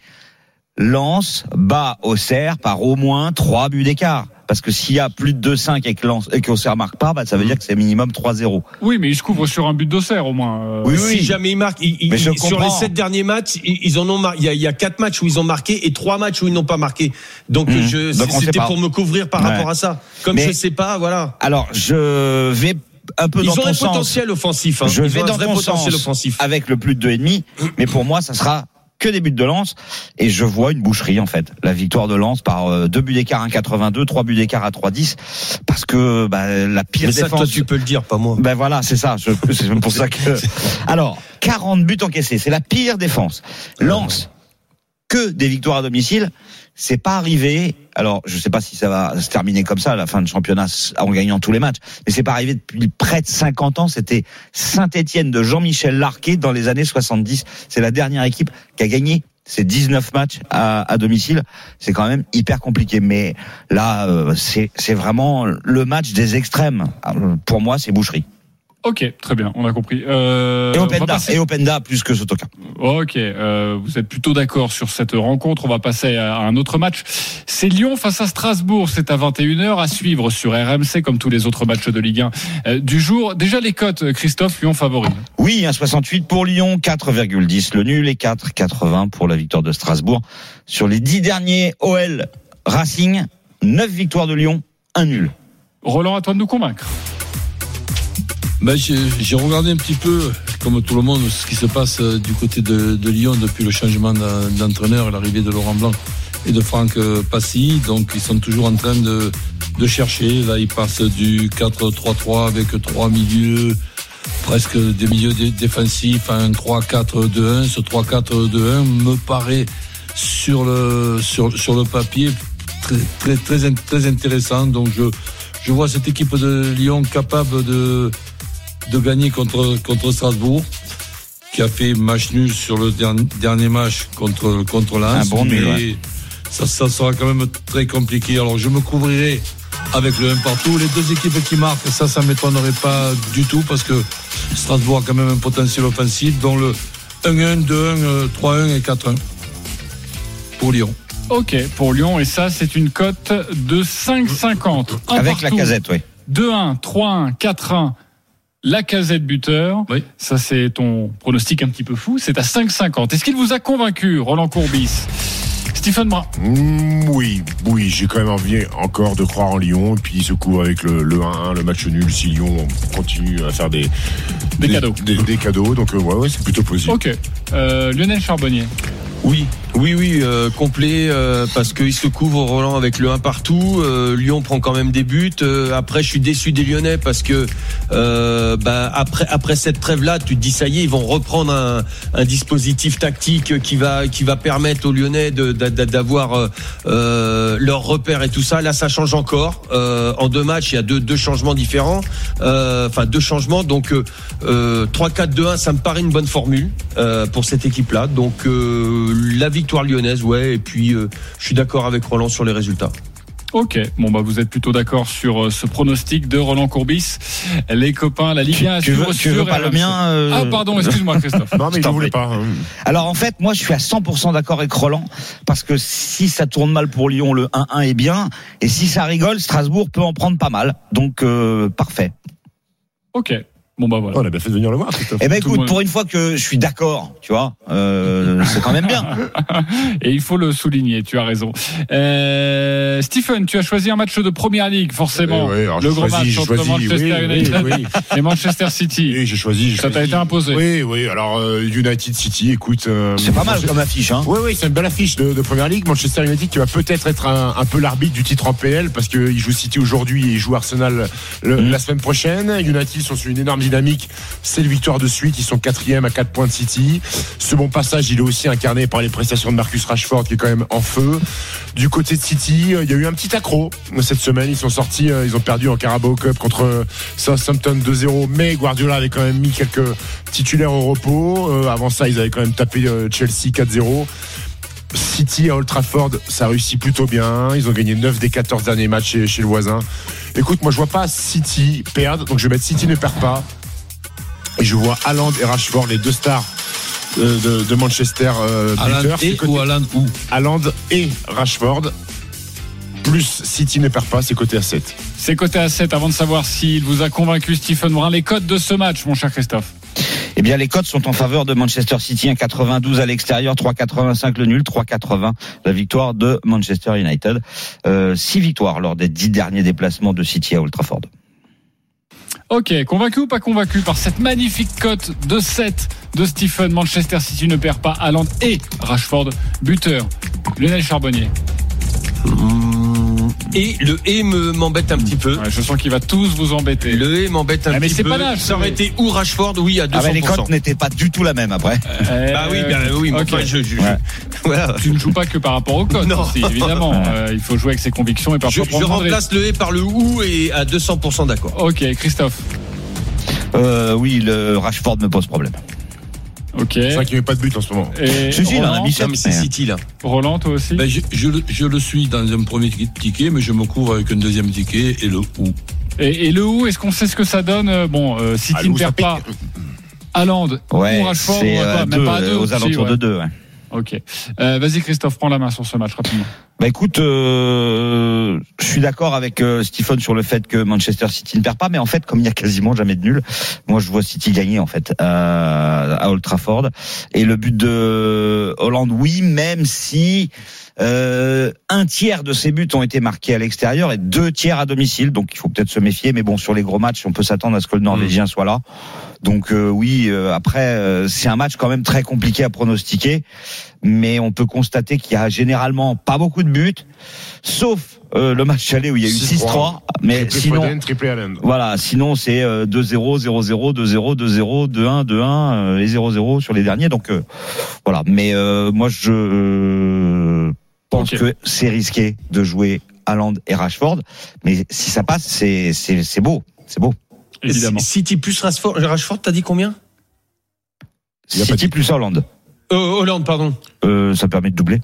Lance bat Auxerre par au moins 3 buts d'écart. Parce que s'il y a plus de 2-5 et que Lens- et qu'Auxerre marque pas, bah, ça veut dire que c'est minimum 3-0. Oui, mais il se couvre sur un but d'Auxerre au moins. euh. Oui, si jamais ils marquent, ils- ils- Mais je ils- sur les comprends. sept derniers matchs, ils, ils en ont il y a, il y a quatre matchs où ils ont marqué et trois matchs où ils n'ont pas marqué. Donc je, sait c'était pour me couvrir par Ouais. rapport à ça. Comme Mais- je sais pas, voilà. Alors, je vais un peu Ils dans ont ton un sens. potentiel offensif. hein. Je Ils vais ont un dans vrai ton potentiel sens offensif. avec le plus de 2,5, mais pour moi, ça sera que des buts de Lens et je vois une boucherie en fait. La victoire de Lens par euh, deux buts d'écart à 1,82, trois buts d'écart à 3,10 parce que bah, la pire Mais ça, défense. toi, tu peux le dire, pas moi. Ben voilà, c'est ça. C'est pour ça que. Alors, 40 buts encaissés, c'est la pire défense. Lens, que des victoires à domicile. C'est pas arrivé. Alors, je sais pas si ça va se terminer comme ça la fin de championnat en gagnant tous les matchs, mais c'est pas arrivé depuis près de 50 ans. C'était Saint-Étienne de Jean-Michel Larquet dans les années 70. C'est la dernière équipe qui a gagné ces 19 matchs à, à domicile. C'est quand même hyper compliqué. Mais là, euh, c'est c'est vraiment le match des extrêmes. Euh, Pour moi, c'est boucherie. Ok, très bien, on a compris. Euh, Et Openda, passer- et Openda plus que Sotoka. Ok, euh, vous êtes plutôt d'accord sur cette rencontre. On va passer à un autre match. C'est Lyon face à Strasbourg. C'est à 21h à suivre sur RMC comme tous les autres matchs de Ligue 1 euh, du jour. Déjà les cotes, Christophe, Lyon favori. Oui, 1,68 pour Lyon, 4,10 le nul et 4,80 pour la victoire de Strasbourg. Sur les 10 derniers OL Racing, 9 victoires de Lyon, 1 nul. Roland, à toi de nous convaincre. Ben, j'ai regardé un petit peu, comme tout le monde, ce qui se passe euh, du côté de, de Lyon depuis le changement d'en- d'entraîneur, l'arrivée de Laurent Blanc et de Franck euh, Passy. Donc, ils sont toujours en train de, de chercher. Là, ils passent du 4-3-3 avec trois milieux, presque des milieux dé- défensifs, un 3-4-2-1. Ce 3-4-2-1 me paraît sur le, sur, sur le papier très, très, très, très intéressant. Donc, je, je vois cette équipe de Lyon capable de, de gagner contre, contre Strasbourg, qui a fait match nul sur le dernier, dernier match contre, contre Lens. Un bon nul, ouais. ça, ça sera quand même très compliqué. Alors je me couvrirai avec le 1 partout. Les deux équipes qui marquent, ça, ça m'étonnerait pas du tout parce que Strasbourg a quand même un potentiel offensif, dont le 1-1, 2-1, euh, 3-1 et 4-1 pour Lyon. Ok, pour Lyon, et ça, c'est une cote de 5,50. Un Avec la partout. casette, oui. 2-1, 3-1, 4-1. La casette buteur. Oui. Ça, c'est ton pronostic un petit peu fou. C'est à 5,50. Est-ce qu'il vous a convaincu, Roland Courbis? Stephen Brun. Mm, oui, oui, j'ai quand même envie encore de croire en Lyon. Et puis il se couvre avec le, le 1-1, le match nul. Si Lyon continue à faire des, Des cadeaux. Des, des cadeaux. Donc euh, ouais, ouais, c'est plutôt possible. Ok. Euh, Lionel Charbonnier. Oui, oui, oui, euh, complet euh, parce qu'il se couvre Roland avec le 1 partout. Euh, Lyon prend quand même des buts. Euh, après, je suis déçu des Lyonnais parce que euh, bah, après après cette trêve là, tu te dis ça y est, ils vont reprendre un, un dispositif tactique qui va qui va permettre aux Lyonnais d'avoir euh, leurs repères et tout ça. Là, ça change encore. En deux matchs, il y a deux deux changements différents. Enfin, deux changements. Donc euh, euh, 3-4-2-1, ça me paraît une bonne formule pour cette équipe-là. Donc euh, la victoire lyonnaise, ouais. Et puis euh, je suis d'accord avec Roland sur les résultats. Ok, bon bah vous êtes plutôt d'accord sur euh, ce pronostic de Roland Courbis. Les copains, la Ligue 1 à Tu veux, tu pas le mien euh, Ah pardon, excuse-moi Christophe. Non, mais voulait prie. pas. hein. Alors en fait, moi je suis à 100% d'accord avec Roland parce que si ça tourne mal pour Lyon, le 1-1 est bien et si ça rigole, Strasbourg peut en prendre pas mal. Donc euh, parfait. Ok, bon bah voilà. On a bien fait de venir le voir, Christophe. Eh ben écoute, pour une fois que je suis d'accord, tu vois, euh, c'est quand même bien. Et il faut le souligner, tu as raison. Euh, Stephen, tu as choisi un match de Première Ligue, forcément. Eh ouais, alors le grand choisi, match entre choisi, Manchester oui, United oui, oui. et Manchester City. Et j'ai choisi. Ça t'a été imposé. Oui, oui. Alors euh, United City, écoute. euh, C'est pas mal comme affiche, hein. Oui, oui, c'est une belle affiche de, de Première Ligue. Manchester United qui va peut-être être un, un peu l'arbitre du titre en PL parce qu'il joue City aujourd'hui et il joue Arsenal le- Mhm. la semaine prochaine. United sont sur une énorme C'est le victoire de suite. Ils sont quatrième à 4 points de City. Ce bon passage, il est aussi incarné par les prestations de Marcus Rashford qui est quand même en feu. Du côté de City, euh, il y a eu un petit accro cette semaine. Ils sont sortis, euh, ils ont perdu en Carabao Cup contre Southampton 2-0. Mais Guardiola avait quand même mis quelques titulaires au repos. Euh, avant ça, ils avaient quand même tapé euh, Chelsea 4-0. City à Old Trafford, ça réussit plutôt bien. Ils ont gagné 9 des 14 derniers matchs chez, chez le voisin. Écoute, moi je vois pas City perdre, donc je vais mettre City ne perd pas. Et je vois Haaland et Rashford, les deux stars euh, de, de Manchester euh, et ou Alan ou? Haaland et Rashford plus City ne perd pas, c'est côté à 7. C'est côté à 7 avant de savoir s'il vous a convaincu Stephen Brun. Les codes de ce match, mon cher Christophe? Eh bien, les codes sont en faveur de Manchester City, 1,92 à l'extérieur, 3,85 le nul, 3,80 la victoire de Manchester United. Euh, six victoires lors des dix derniers déplacements de City à Old Trafford. Ok, convaincu ou pas convaincu par cette magnifique cote de 7 de Stephen Manchester City ne perd pas Haaland et Rashford, buteur. Lionel Charbonnier. Et le et me m'embête un petit peu. Ouais, je sens qu'il va tous vous embêter. Le et m'embête un Ah, mais petit c'est peu. pas l'âge, Ça aurait c'est- été ou Rashford, oui, à 200%. Ah, mais les cotes n'étaient pas du tout la même après. Euh, Bah oui, bah oui, mais ok. enfin, je, je- Ouais. voilà. Tu ne joues pas que par rapport au code, Non. aussi, évidemment. Euh, il faut jouer avec ses convictions et Je, parfois je risque. remplace le et par le ou et à 200% d'accord. Ok, Christophe. Euh, oui, le Rashford me pose problème. Ok. C'est vrai qu'il n'y avait pas de but en ce moment. Et Si, a Roland, mais c'est City là. Roland, toi aussi Ben, je, je le- je le suis dans un premier ticket, mais je me couvre avec un deuxième ticket et le ou. et, et le où, est-ce qu'on sait ce que ça donne Euh, Bon, euh, City Ah, le ne ça perd pas. Haaland Ouais, ou Rashford c'est ou à quoi euh, Même deux, pas à deux aux aussi, alentours ouais. de deux. Ouais. Ok. Euh, Vas-y, Christophe, prends la main sur ce match rapidement. Bah écoute, euh, je suis d'accord avec euh, Stephen sur le fait que Manchester City ne perd pas, mais en fait, comme il y a quasiment jamais de nul, moi je vois City gagner en fait euh, à Old Trafford. Et le but de Hollande, oui, même si euh, un tiers de ses buts ont été marqués à l'extérieur et deux tiers à domicile, donc il faut peut-être se méfier. Mais bon, sur les gros matchs, on peut s'attendre à ce que le Norvégien soit là. Donc euh, oui, euh, après euh, c'est un match quand même très compliqué à pronostiquer, mais on peut constater qu'il y a généralement pas beaucoup de buts, sauf euh, le match aller où il y a eu 6-3, mais Triplé sinon Foden, voilà, sinon c'est euh, 2-0, 0-0, 2-0, 2-0, 2-1, 2-1 euh, et 0-0 sur les derniers. Donc euh, voilà, mais euh, moi je euh, pense que c'est risqué de jouer Haaland et Rashford, mais si ça passe, c'est c'est c'est beau, c'est beau. Évidemment. City plus Rashford, Rashford t'as dit combien? Il y a pas de- City plus Hollande, euh, Hollande, pardon. euh, ça permet de doubler.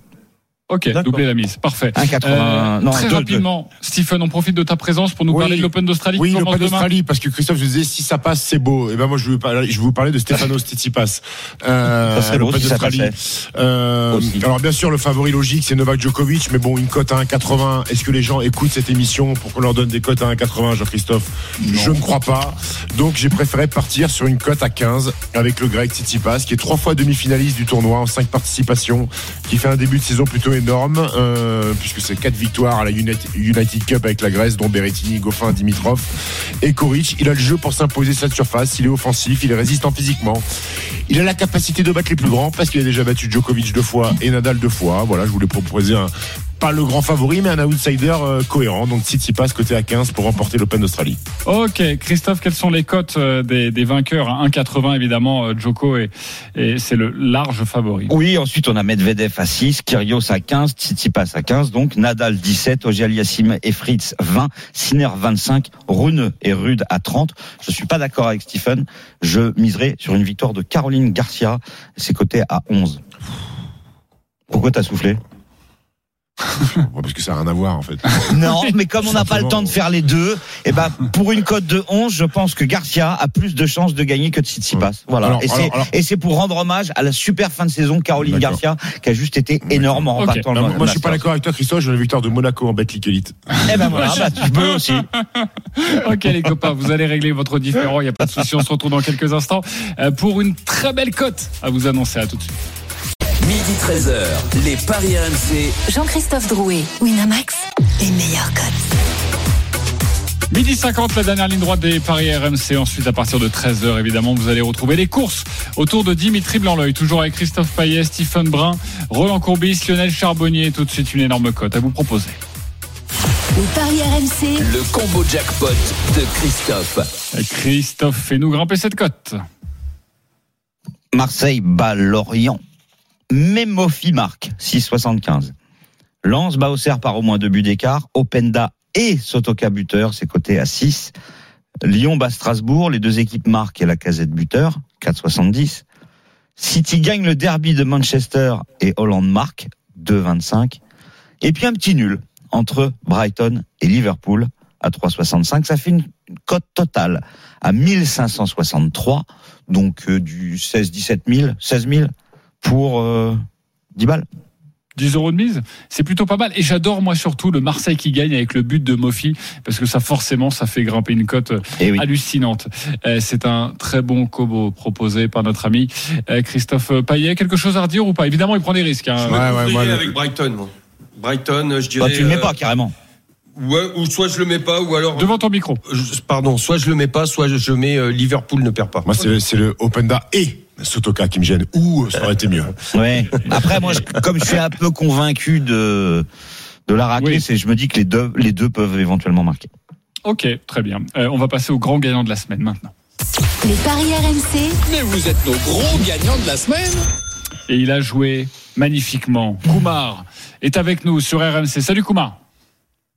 Ok, doubler la mise. Parfait. 1,80. non, très rapidement, Stephen, on profite de ta présence pour nous Oui. parler de l'Open d'Australie Oui, l'Open d'Australie, parce que Christophe, je disais, si ça passe, c'est beau. Et ben moi, je vais vous parler, je vais vous parler de Stefanos Tsitsipas. Euh, Ça l'Open si d'Australie. Euh, alors bien sûr, le favori logique, c'est Novak Djokovic, mais bon, une cote à 1,80. Est-ce que les gens écoutent cette émission pour qu'on leur donne des cotes à 1,80, Jean-Christophe? Je ne crois pas. Donc j'ai préféré partir sur une cote à 15 avec le grec Tsitsipas, qui est trois fois demi-finaliste du tournoi en cinq participations, qui fait un début de saison plutôt énorme, euh, puisque c'est quatre victoires à la United, Cup avec la Grèce, dont Berrettini, Goffin, Dimitrov et Koric. Il a le jeu pour s'imposer cette surface. Il est offensif, il est résistant physiquement. Il a la capacité de battre les plus grands parce qu'il a déjà battu Djokovic deux fois et Nadal deux fois. Voilà, je voulais proposer un pas le grand favori, mais un outsider euh, cohérent. Donc Tsitsipas côté à 15 pour remporter l'Open d'Australie. Ok, Christophe, quelles sont les cotes euh, des, des vainqueurs? 1,80 évidemment, euh, Joko et, et c'est le large favori. Oui, ensuite on a Medvedev à 6, Kyrgios à 15, Tsitsipas à 15, donc Nadal 17, Auger-Aliassime et Fritz 20, Sinner 25, Rune et Rude à 30. Je suis pas d'accord avec Stephen, je miserai sur une victoire de Caroline Garcia, c'est coté à 11. Pourquoi t'as soufflé? Parce que ça n'a rien à voir en fait. Non, mais comme on n'a pas le temps de faire les deux, et ben pour une cote de 11, je pense que Garcia a plus de chances de gagner que Tsitsipas. Voilà. Alors, et c'est pour rendre hommage à la super fin de saison Caroline. Garcia qui a juste été énorme en Bah, le moi, moi, je suis pas d'accord avec toi, Christophe. Je veux la victoire de Monaco en Betclic Elite. Eh ben voilà, bah, tu peux aussi. Ok les copains, vous allez régler votre différend, il n'y a pas de souci, on se retrouve dans quelques instants euh, pour une très belle cote à vous annoncer. À tout de suite. Midi 13h, les Paris RMC. Jean-Christophe Drouet, Winamax, les meilleurs cotes. Midi 50, la dernière ligne droite des Paris RMC. Ensuite, à partir de 13h, évidemment, vous allez retrouver les courses autour de Dimitri Blanc-L'œil. Toujours avec Christophe Payet, Stephen Brun, Roland Courbis, Lionel Charbonnier. Tout de suite, une énorme cote à vous proposer. Les paris RMC, Le combo jackpot de Christophe. Christophe, fais-nous grimper cette cote. Marseille bat Lorient. Mémofi marque 6,75. Lens bat Auxerre par au moins deux buts d'écart. Openda et Sotoka buteur, c'est coté à 6. Lyon bat Strasbourg, les deux équipes marquent et la casette buteur, 4,70. City gagne le derby de Manchester et Hollande marque, 2,25. Et puis un petit nul entre Brighton et Liverpool à 3,65. Ça fait une une cote totale à 1563, donc euh, du 16-17 000, 16 000 pour euh, 10 balles. 10 euros de mise, c'est plutôt pas mal. Et j'adore moi surtout le Marseille qui gagne avec le but de Mofi, parce que ça forcément ça fait grimper une cote Eh hallucinante. Euh, c'est un très bon combo proposé par notre ami euh, Christophe Payet. Quelque chose à redire ou pas? Évidemment, il prend des risques. hein. Je me couvrirai avec Brighton, moi. Brighton, je dirais. Bah, tu le mets euh, pas carrément. Ouais, ou soit je le mets pas, ou alors. Devant ton micro. Je- Pardon, soit je le mets pas, soit je, je mets euh, Liverpool ne perd pas. Moi, c'est le Openda et Sotoka qui me gêne. Ou ça aurait été mieux. Ouais. Après, moi, je- comme je suis un peu convaincu de de la raclée, c'est je me dis que les deux les deux peuvent éventuellement marquer. Ok, très bien. Euh, on va passer au grand gagnant de la semaine maintenant. Les paris RMC. Mais vous êtes nos gros gagnants de la semaine. Et il a joué magnifiquement. Koumar est avec nous sur RMC. Salut Koumar.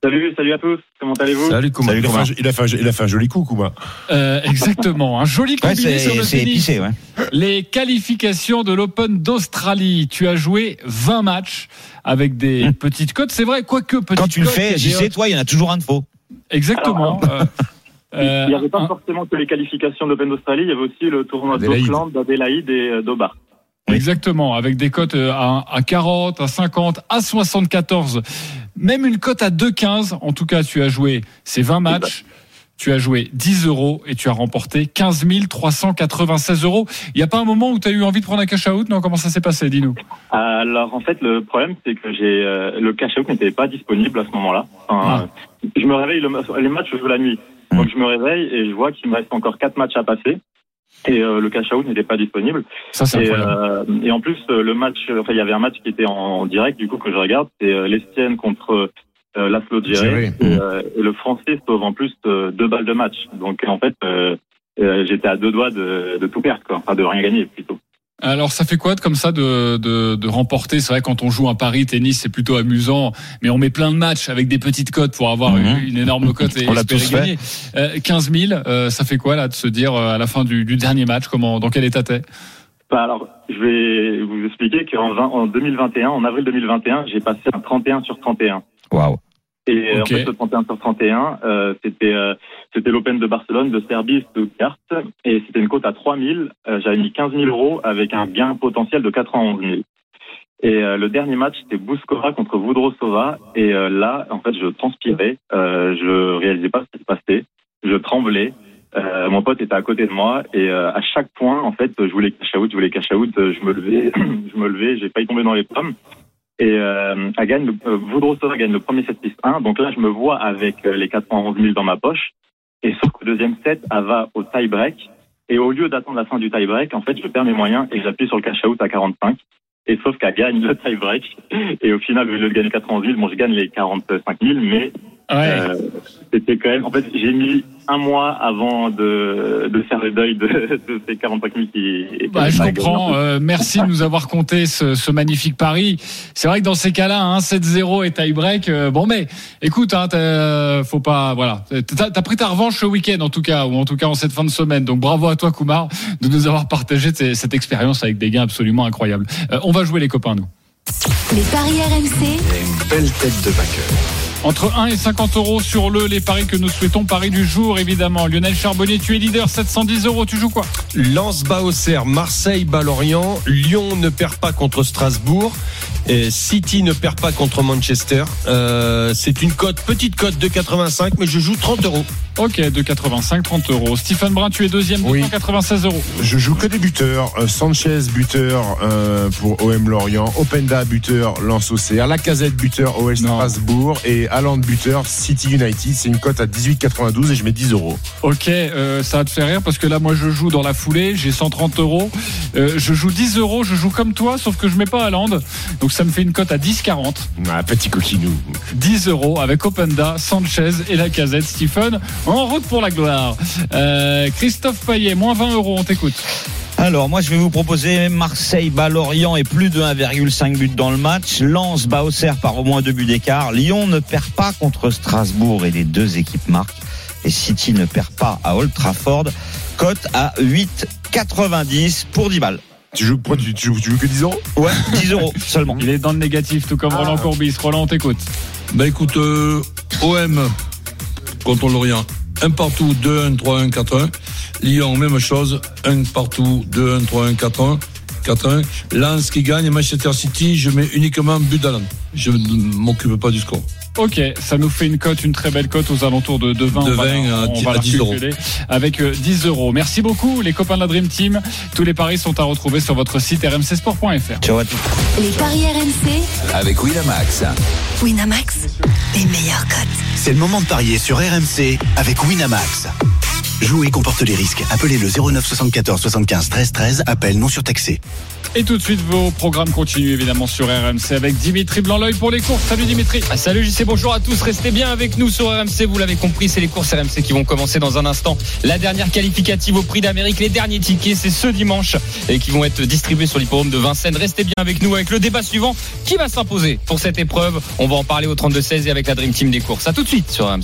Salut, salut à tous. Comment allez-vous Salut il, a fait, un- il, a fait un, il a fait un joli coup, Kouma. Euh, exactement, un joli Ouais, combiné sur le tennis. épicé, ouais. Les qualifications de l'Open d'Australie. Tu as joué 20 matchs avec des petites cotes. C'est vrai, quoique petites. Quand tu le fais, a j'y sais, toi, il y en a toujours un de faux. Exactement. Euh, euh, Il n'y avait pas un- forcément que les qualifications d'Open d'Australie, il y avait aussi le tournoi d'Auckland, d'Adélaïde et d'Hobart. Exactement, avec des cotes à, à 40, à 50, à 74, même une cote à 2,15. En tout cas, tu as joué ces 20 matchs, tu as joué 10 euros et tu as remporté 15 396 euros. Il n'y a pas un moment où tu as eu envie de prendre un cash out? Non, comment ça s'est passé? Dis-nous. Alors en fait, le problème c'est que j'ai euh, le cash out n'était pas disponible à ce moment-là. Enfin, euh, Je me réveille, le, les matchs je joue la nuit, donc je me réveille et je vois qu'il me reste encore quatre matchs à passer. Et euh, le cash out n'était pas disponible. Ça, c'est et, euh, et en plus, euh, le match, enfin, il y avait un match qui était en direct, du coup, que je regarde, c'est euh, l'Estienne contre euh, Laszlo Djere. Et, euh, et le Français sauve en plus euh, deux balles de match. Donc, en fait, euh, euh, j'étais à deux doigts de, de tout perdre, quoi. Enfin, de rien gagner, plutôt. Alors, ça fait quoi de- comme ça de, de, de remporter? C'est vrai, quand on joue un pari tennis, c'est plutôt amusant, mais on met plein de matchs avec des petites cotes pour avoir Mhm. une, une énorme cote et On l'a espérer gagner. Euh, 15 000, euh, ça fait quoi là de se dire euh, à la fin du, du dernier match, comment, dans quel état t'es? Bah, alors, je vais vous expliquer qu'en 20 en 2021, en avril 2021, j'ai passé un 31 sur 31. Waouh. Et euh, Ok. en fait, le 31 sur 31, euh, c'était euh, c'était l'Open de Barcelone, de Serbie, Stuttgart, et c'était une cote à 3000. Euh, J'avais mis 15 000 euros avec un gain potentiel de 91 000. Et euh, le dernier match, c'était Bouskova contre Voudrosova. Et euh, là, en fait, je transpirais, euh, je réalisais pas ce qui se passait, je tremblais. Euh, mon pote était à côté de moi et euh, à chaque point, en fait, je voulais cash out, je voulais cash out, je me levais, je me levais, j'ai failli tomber dans les pommes. Et euh, elle gagne, euh, gagne le premier set 6-1. Donc là, je me vois avec euh, les 411 000 dans ma poche. Et sauf le deuxième set, elle va au tie-break. Et au lieu d'attendre la fin du tie-break, en fait, je perds mes moyens et j'appuie sur le cash-out à 45. Et sauf qu'elle gagne le tie-break. Et au final, au lieu de gagner 411 000, bon, je gagne les 45 000, mais euh, c'était quand même... En fait, j'ai mis un mois avant de, de faire le deuil de, de ces 45 000 qui... Bah, je comprends. Euh, merci de nous avoir compté ce, ce magnifique pari. C'est vrai que dans ces cas-là, hein, 7-0 et tie-break. euh, bon, mais écoute, hein, t'as- faut pas. Voilà, t'as as pris ta revanche ce week-end en tout cas, ou en tout cas en cette fin de semaine. Donc bravo à toi, Koumar, de nous avoir partagé cette expérience avec des gains absolument incroyables. Euh, on va jouer les copains, nous. Les paris RMC. Une belle tête de vainqueur. Entre 1 et 50 euros sur le, les paris que nous souhaitons. Paris du jour, évidemment. Lionel Charbonnier, tu es leader, 710 euros. Tu joues quoi? Lens bat Marseille bat Lyon ne perd pas contre Strasbourg, et City ne perd pas contre Manchester. Euh, c'est une cote, petite cote de 85, mais je joue 30 euros. Ok, de 85, 30 euros. Stephen Brun, tu es deuxième, Oui. 296 euros. Je joue que des buteurs. Euh, Sanchez, buteur euh, pour OM Lorient. Openda, buteur Lens Auxerre. Lacazette, buteur OL Strasbourg. Et Haaland, buteur City United. C'est une cote à 18,92 et je mets 10 euros. Ok, euh, ça va te faire rire parce que là, moi, je joue dans la foulée, j'ai 130 euros. Euh, je joue 10 euros, je joue comme toi, sauf que je mets pas à land. Donc ça me fait une cote à 10,40. Ah, petit coquinou. 10 euros avec Openda, Sanchez et la casette. Stephen, en route pour la gloire. Euh, Christophe Payet, moins 20 euros, on t'écoute. Alors moi je vais vous proposer Marseille bat Lorient et plus de 1,5 but dans le match. Lens bat Auxerre par au moins deux buts d'écart. Lyon ne perd pas contre Strasbourg et les deux équipes marquent. Et City ne perd pas à Old Trafford. Cote à 8,90 pour 10 balles. Tu joues, pourquoi tu, tu joues, tu joues que 10 euros Ouais, 10 euros seulement. Il est dans le négatif, tout comme Ah. Roland Courbis. Roland, on t'écoute. Bah écoute, euh, OM contre Lorient, un partout, 2-1, 3-1, 4-1. Lyon, même chose, un partout, 2-1, 3-1, 4-1. 4-1. Lens qui gagne, Manchester City, je mets uniquement but d'Alan. Je ne m'occupe pas du score. Ok, ça nous fait une cote, une très belle cote aux alentours de, de 20. De on va, 20 la- à on 10 va la à 10 euros. Avec euh, 10 euros. Merci beaucoup, les copains de la Dream Team. Tous les paris sont à retrouver sur votre site rmcsport.fr. Ciao à tous. Les paris RMC, Avec Winamax. Winamax, les meilleurs cotes. C'est le moment de parier sur RMC avec Winamax. Jouer comporte les risques. Appelez le 09 74 75 13 13. Appel non surtaxé. Et tout de suite, vos programmes continuent évidemment sur RMC avec Dimitri Blanc-L'œil pour les courses. Salut Dimitri. Ah, Salut JC, bonjour à tous. Restez bien avec nous sur RMC. Vous l'avez compris, c'est les courses RMC qui vont commencer dans un instant. La dernière qualificative au prix d'Amérique, les derniers tickets, c'est ce dimanche et qui vont être distribués sur l'hippodrome de Vincennes. Restez bien avec nous avec le débat suivant. Qui va s'imposer pour cette épreuve On va en parler au 32-16 et avec la Dream Team des courses. À tout de suite sur RMC.